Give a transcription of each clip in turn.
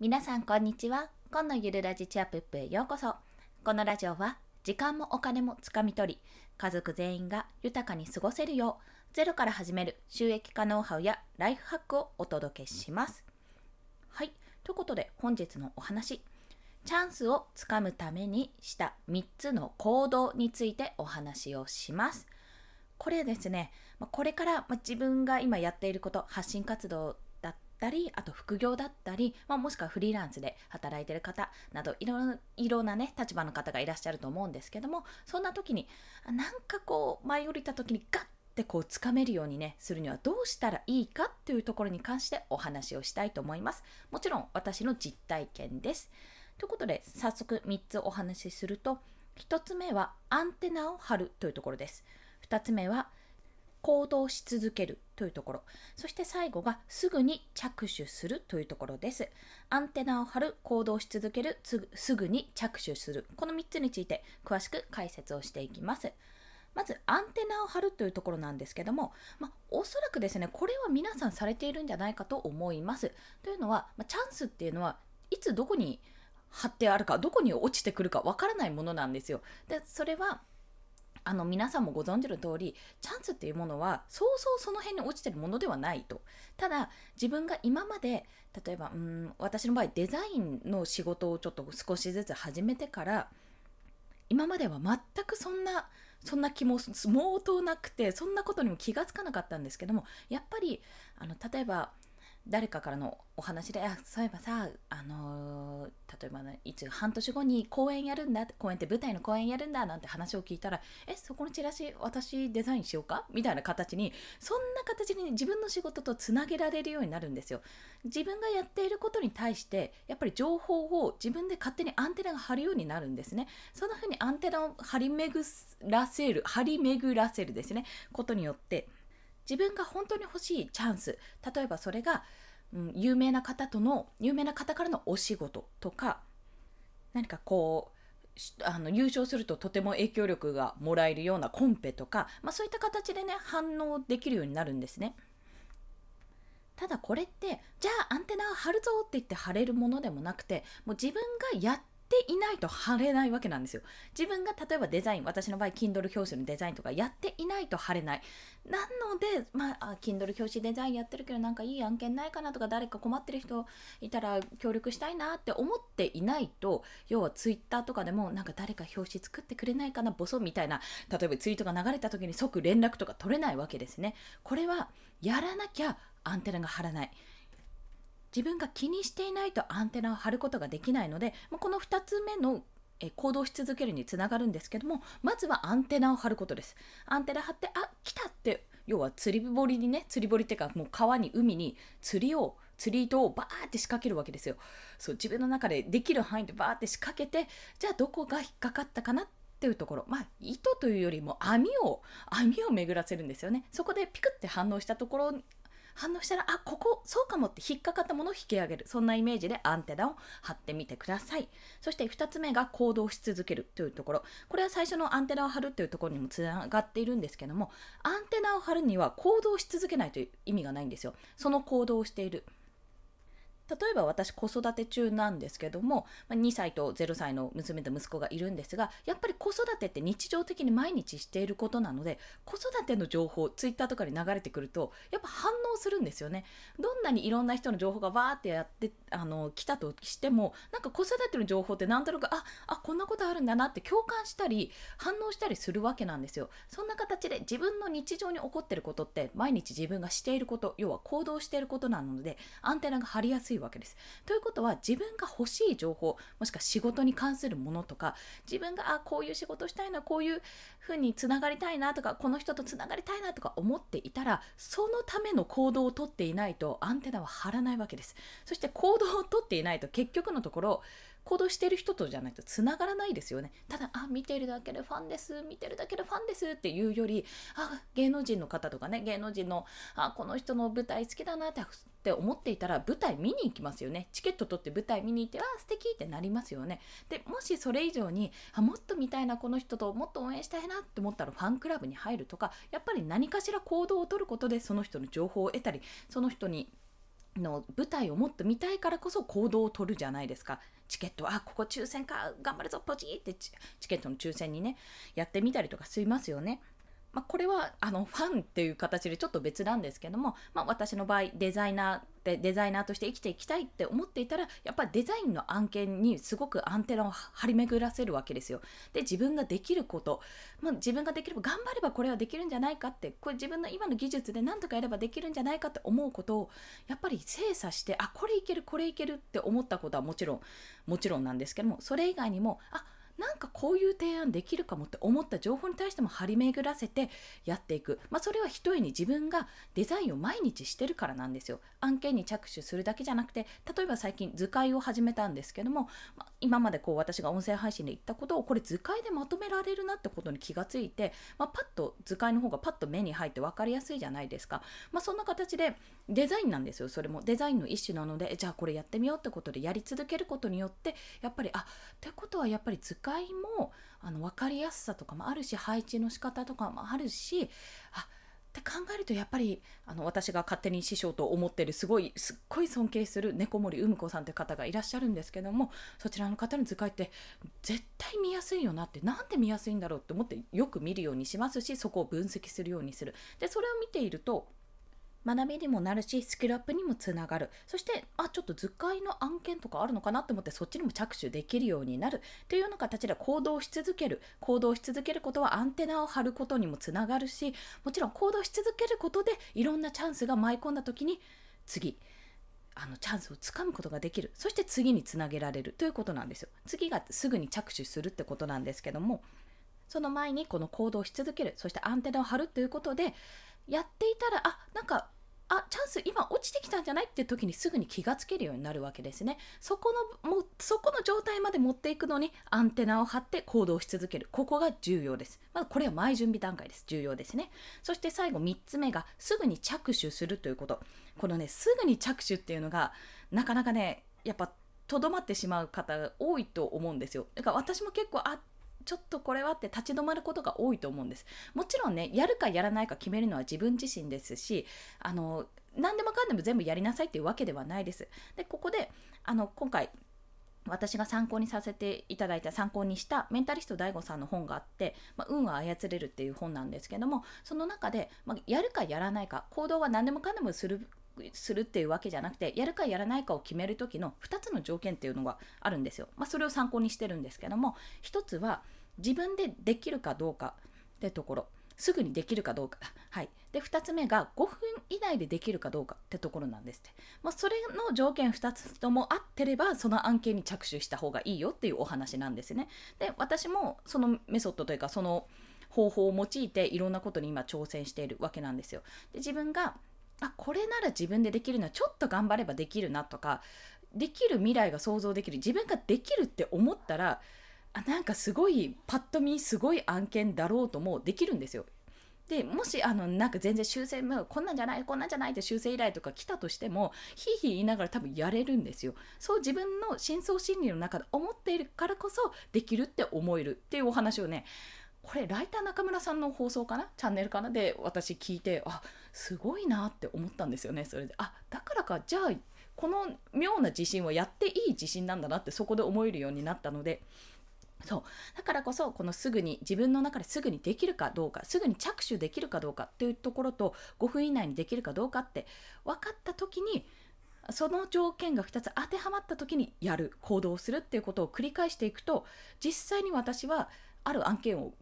皆さんこんにちは。今のゆるラジチアップへようこそ。このラジオは時間もお金もつかみ取り家族全員が豊かに過ごせるようゼロから始める収益化ノウハウやライフハックをお届けします。はい。ということで本日のお話チャンスをつかむためにした3つの行動についてお話をします。これですね。これから自分が今やっていること発信活動ったりあと副業だったり、まあ、もしくはフリーランスで働いてる方などいろいろなね立場の方がいらっしゃると思うんですけどもそんな時になんかこう舞い降りた時にガッてこうつかめるようにねするにはどうしたらいいかっていうところに関してお話をしたいと思います。もちろん私の実体験です。ということで早速3つお話しすると1つ目はアンテナを張るというところです。2つ目は行動し続けるというところ。そして最後がすぐに着手するというところです。アンテナを張る行動し続けるすぐに着手する。この3つについて詳しく解説をしていきます。まずアンテナを張るというところなんですけども、まあ、おそらくですねこれは皆さんされているんじゃないかと思います。というのは、まあ、チャンスっていうのはいつどこに貼ってあるかどこに落ちてくるかわからないものなんですよ。でそれはあの皆さんもご存知の通りチャンスっていうものはそうそうその辺に落ちてるものではないと。ただ自分が今まで例えばうん私の場合デザインの仕事をちょっと少しずつ始めてから今までは全くそんなそんな気も相当なくてそんなことにも気がつかなかったんですけどもやっぱりあの例えば誰かからのお話で、あそういえばさ、あのー、例えば、ね、いつ半年後に公演やるんだ、公演って舞台の公演やるんだなんて話を聞いたら、え、そこのチラシ私デザインしようか？みたいな形に、そんな形に自分の仕事とつなげられるようになるんですよ。自分がやっていることに対して、やっぱり情報を自分で勝手にアンテナが張るようになるんですね。そんな風にアンテナを張り巡らせる、張り巡らせるですね、ことによって、自分が本当に欲しいチャンス例えばそれが、うん、有名な方との有名な方からのお仕事とか何かこうあの優勝するととても影響力がもらえるようなコンペとか、まあ、そういった形でね反応できるようになるんですね。ただこれってじゃあアンテナを張るぞって言って貼れるものでもなくてもう自分がやっていないと貼れないわけなんですよ。自分が例えばデザイン、私の場合、Kindle 表紙のデザインとかやっていないと貼れない。なので、まあ、Kindle 表紙デザインやってるけど、なんかいい案件ないかなとか、誰か困ってる人いたら協力したいなって思っていないと、要は Twitter とかでも、なんか誰か表紙作ってくれないかな、ボソみたいな、例えばツイートが流れた時に即連絡とか取れないわけですね。これは、やらなきゃアンテナが張らない。自分が気にしていないとアンテナを張ることができないので、まこの2つ目の行動し続けるにつながるんですけどもまずはアンテナを張ることです。アンテナ張ってあ来たって要は釣り堀にね釣り堀っていうかもう川に海に釣りを釣り糸をバーって仕掛けるわけですよ。そう自分の中でできる範囲でバーって仕掛けてじゃあどこが引っかかったかなっていうところ。まあ糸というよりも網を網を巡らせるんですよね。そこでピクって反応したところ反応したらあここそうかもって引っかかったものを引き上げる。そんなイメージでアンテナを張ってみてください。そして2つ目が行動し続ける。というところ。これは最初のアンテナを張るというところにもつながっているんですけどもアンテナを張るには行動し続けないという意味がないんですよ。その行動をしている。例えば私子育て中なんですけども2歳と0歳の娘と息子がいるんですがやっぱり子育てって日常的に毎日していることなので子育ての情報ツイッターとかに流れてくるとやっぱ反応するんですよね。どんなにいろんな人の情報がわーってやってあの来たとしてもなんか子育ての情報ってなんとなくああこんなことあるんだなって共感したり反応したりするわけなんですよ。そんな形で自分の日常に起こってることって毎日自分がしていること要は行動していることなのでアンテナが張りやすいわけです。ということは自分が欲しい情報もしくは仕事に関するものとか自分があこういう仕事したいなこういうふうにつながりたいなとかこの人とつながりたいなとか思っていたらそのための行動をとっていないとアンテナは張らないわけです。そして行動をとっていないと結局のところ行動してる人とじゃないとつながらないですよね。ただ、あ、見てるだけでファンです、見てるだけでファンですっていうより、あ、芸能人の方とかね、芸能人の、あ、この人の舞台好きだなって思っていたら、舞台見に行きますよね。チケット取って舞台見に行って、あ、素敵ってなりますよね。で、もしそれ以上に、あ、もっと見たいな、この人ともっと応援したいなって思ったら、ファンクラブに入るとか、やっぱり何かしら行動をとることで、その人の情報を得たり、その人にの舞台をもっと見たいからこそ行動を取るじゃないですかチケットあここ抽選か頑張るぞポチってチケットの抽選にねやってみたりとかしますよね。まあ、これはあのファンっていう形でちょっと別なんですけども、まあ、私の場合デザイナーでデザイナーとして生きていきたいって思っていたらやっぱりデザインの案件にすごくアンテナを張り巡らせるわけですよ。で自分ができること、まあ、自分ができれば頑張ればこれはできるんじゃないかってこれ自分の今の技術で何とかやればできるんじゃないかって思うことをやっぱり精査してあこれいけるこれいけるって思ったことはもちろんもちろんなんですけどもそれ以外にもあっなんかこういう提案できるかもって思った情報に対しても張り巡らせてやっていく、まあ、それは一重に自分がデザインを毎日してるからなんですよ。案件に着手するだけじゃなくて例えば最近図解を始めたんですけども、まあ、今までこう私が音声配信で言ったことをこれ図解でまとめられるなってことに気がついて、まあ、パッと図解の方がパッと目に入って分かりやすいじゃないですか、まあ、そんな形でデザインなんですよ。それも。デザインの一種なのでじゃあこれやってみようってことでやり続けることによってやっぱりあってことはやっぱり図解もあの分かりやすさとかもあるし配置の仕方とかもあるしあって考えるとやっぱりあの私が勝手に師匠と思ってるすごいすっごい尊敬する猫森うむ子さんという方がいらっしゃるんですけどもそちらの方の図解って絶対見やすいよなってなんで見やすいんだろうって思ってよく見るようにしますしそこを分析するようにする。でそれを見ていると学びにもなるしスキルアップにもつながる。そしてあちょっと図解の案件とかあるのかなと思ってそっちにも着手できるようになる。というような形で行動し続ける。行動し続けることはアンテナを張ることにもつながるしもちろん行動し続けることでいろんなチャンスが舞い込んだ時に次あのチャンスをつかむことができる。そして次につなげられる。ということなんですよ。次がすぐに着手するってことなんですけどもその前にこの行動し続ける。そしてアンテナを張るということでやっていたらあなんかあチャンス今落ちてきたんじゃないって時にすぐに気がつけるようになるわけですね。そこのもそこの状態まで持っていくのにアンテナを張って行動し続ける。ここが重要です。まずこれは前準備段階です。重要ですね。そして最後3つ目がすぐに着手するということ。このねすぐに着手っていうのがなかなかねやっぱとどまってしまう方多いと思うんですよ。だから私も結構あちょっとこれはって立ち止まることが多いと思うんです。もちろんねやるかやらないか決めるのは自分自身ですしあの何でもかんでも全部やりなさいっていうわけではないです。でここであの今回私が参考にさせていただいた参考にしたメンタリスト DAIGO さんの本があって「まあ、運は操れる」っていう本なんですけどもその中で、まあ、やるかやらないか行動は何でもかんでもするするっていうわけじゃなくてやるかやらないかを決める時の2つの条件っていうのがあるんですよ。まあ、それを参考にしてるんですけども1つは自分でできるかどうかってところすぐにできるかどうか。はい。で、2つ目が5分以内でできるかどうかってところなんですって。まあ、それの条件2つとも合ってれば、その案件に着手した方がいいよっていうお話なんですね。で、私もそのメソッドというか、その方法を用いていろんなことに今挑戦しているわけなんですよ。で、自分があこれなら自分でできるのはちょっと頑張ればできるなとかできる未来が想像できる自分ができるって思ったらあなんかすごいパッと見すごい案件だろうともできるんですよ。でもしあのなんか全然修正もこんなんじゃないこんなんじゃないって修正依頼とか来たとしてもひいひい言いながら多分やれるんですよ。そう自分の深層心理の中で思っているからこそできるって思えるっていうお話をねこれライター中村さんの放送かな？チャンネルかな？で私聞いてあすごいなって思ったんですよね。それであだからかじゃあこの妙な自信はやっていい自信なんだなってそこで思えるようになったので。そう。だからこそこのすぐに自分の中ですぐにできるかどうかすぐに着手できるかどうかっていうところと5分以内にできるかどうかって分かった時にその条件が2つ当てはまった時にやる行動するっていうことを繰り返していくと実際に私はある案件を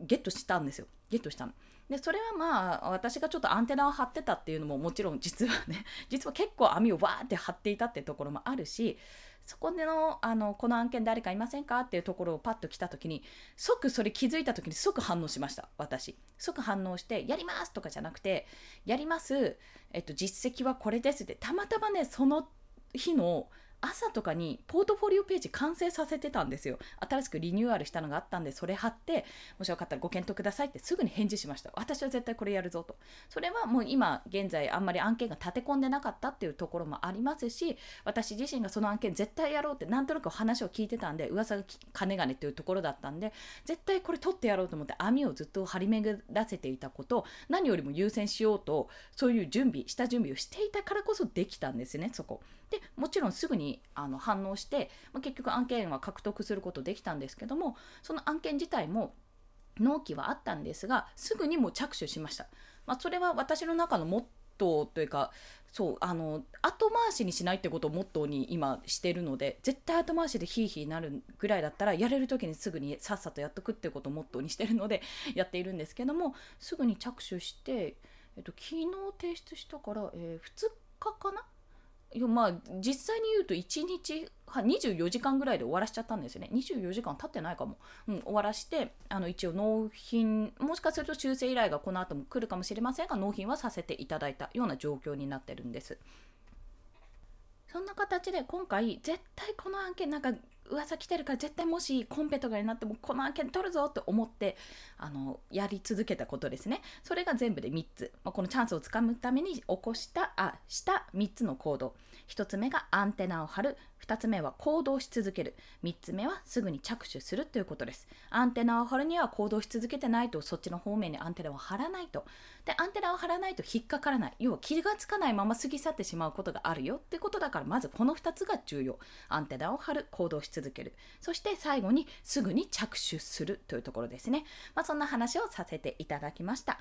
ゲットしたんですよゲットしたの。でそれはまあ私がちょっとアンテナを張ってたっていうのももちろん実はね 実は結構網をわーって張っていたっていうところもあるしそこでのあのこの案件誰かいませんかっていうところをパッと来た時に即それ気づいた時に即反応しました私即反応してやりますとかじゃなくてやります、えっと、実績はこれですってたまたまねその日の朝とかにポートフォリオページ完成させてたんですよ。新しくリニューアルしたのがあったんでそれ貼ってもしよかったらご検討くださいってすぐに返事しました。私は絶対これやるぞと。それはもう今現在あんまり案件が立て込んでなかったっていうところもありますし私自身がその案件絶対やろうってなんとなく話を聞いてたんで噂が金がねっていうところだったんで絶対これ取ってやろうと思って網をずっと張り巡らせていたこと何よりも優先しようとそういう準備下準備をしていたからこそできたんですねそこ。でもちろんすぐにあの反応して、まあ、結局案件は獲得することできたんですけどもその案件自体も納期はあったんですがすぐにも着手しました、まあ、それは私の中のモットーというかそうあの後回しにしないってことをモットーに今してるので絶対後回しでヒーヒーなるぐらいだったらやれる時にすぐにさっさとやっとくってことをモットーにしてるのでやっているんですけどもすぐに着手して、えっと、昨日提出したから、えー、2日かな？いやまあ実際に言うと1日24時間ぐらいで終わらしちゃったんですよね。24時間経ってないかも、うん、終わらしてあの一応納品もしかすると修正依頼がこの後も来るかもしれませんが納品はさせていただいたような状況になってるんです。そんな形で今回絶対この案件なんか噂来てるから絶対もしコンペとかになってもこの案件取るぞって思ってあのやり続けたことですね。それが全部で3つ、まあ、このチャンスをつかむために起こしたあした3つの行動。1つ目がアンテナを張る。2つ目は行動し続ける。3つ目はすぐに着手するということです。アンテナを張るには行動し続けてないと。そっちの方面にアンテナを張らないと。でアンテナを張らないと引っかからない。要は気がつかないまま過ぎ去ってしまうことがあるよってことだからまずこの2つが重要。アンテナを張る。行動し続ける。そして最後にすぐに着手するというところですね、まあ、そんな話をさせていただきました。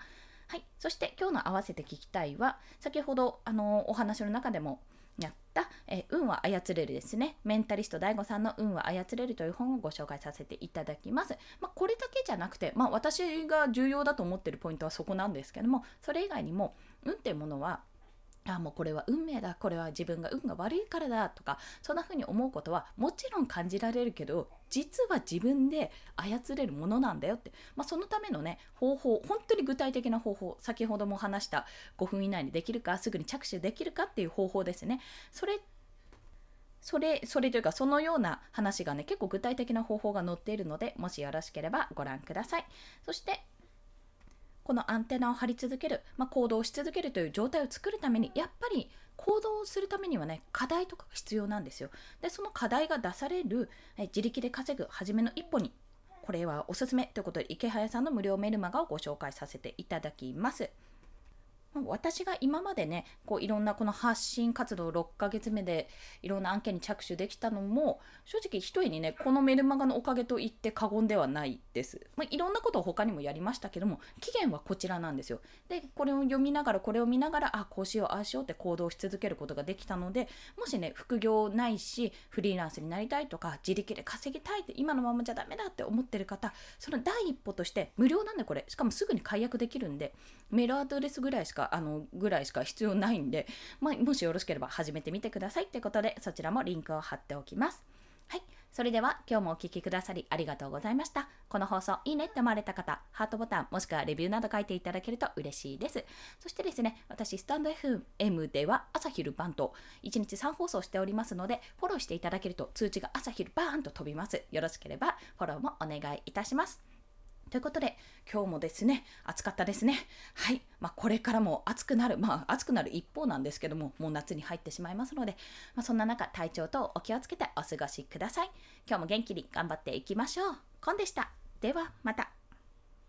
はい、そして今日の合わせて聞きたいは先ほどあのお話の中でもやった、えー、運は操れるですね。メンタリスト DAIGO さんの運は操れるという本をご紹介させていただきます。まあ、これだけじゃなくて、まあ、私が重要だと思ってるポイントはそこなんですけども、それ以外にも、運っていうものはあもうこれは運命だ。これは自分が運が悪いからだとかそんな風に思うことはもちろん感じられるけど実は自分で操れるものなんだよって、まあ、そのためのね方法本当に具体的な方法先ほども話した5分以内にできるかすぐに着手できるかっていう方法ですね。それそれそれというかそのような話がね結構具体的な方法が載っているのでもしよろしければご覧ください。そしてこのアンテナを張り続ける、まあ、行動し続けるという状態を作るためにやっぱり行動をするためにはね課題とかが必要なんですよ。でその課題が出されるえ自力で稼ぐ初めの一歩にこれはおすすめということで池早さんの無料メルマガをご紹介させていただきます。私が今までねこういろんなこの発信活動6ヶ月目でいろんな案件に着手できたのも正直一重にねこのメルマガのおかげと言って過言ではないです、まあ、いろんなことを他にもやりましたけども期限はこちらなんですよ。でこれを読みながらこれを見ながらあこうしようああしようって行動し続けることができたのでもしね副業ないしフリーランスになりたいとか自力で稼ぎたいって今のままじゃダメだって思ってる方その第一歩として無料なんでこれ。しかもすぐに解約できるんでメールアドレスぐらいしかあのぐらいしか必要ないんで、まあ、もしよろしければ始めてみてくださいってことでそちらもリンクを貼っておきます。はい。それでは今日もお聴きくださりありがとうございました。この放送いいねって思われた方、ハートボタンもしくはレビューなど書いていただけると嬉しいです。そしてですね、私、スタンド FM では朝昼晩と1日3放送しておりますので、フォローしていただけると通知が朝昼バーンと飛びます。よろしければフォローもお願いいたします。ということで、今日もですね、暑かったですね。はい。まあ、これからも暑くなる、まあ、暑くなる一方なんですけども、もう夏に入ってしまいますので、まあ、そんな中、体調とお気をつけてお過ごしください。今日も元気に頑張っていきましょう。コンでした。では、また。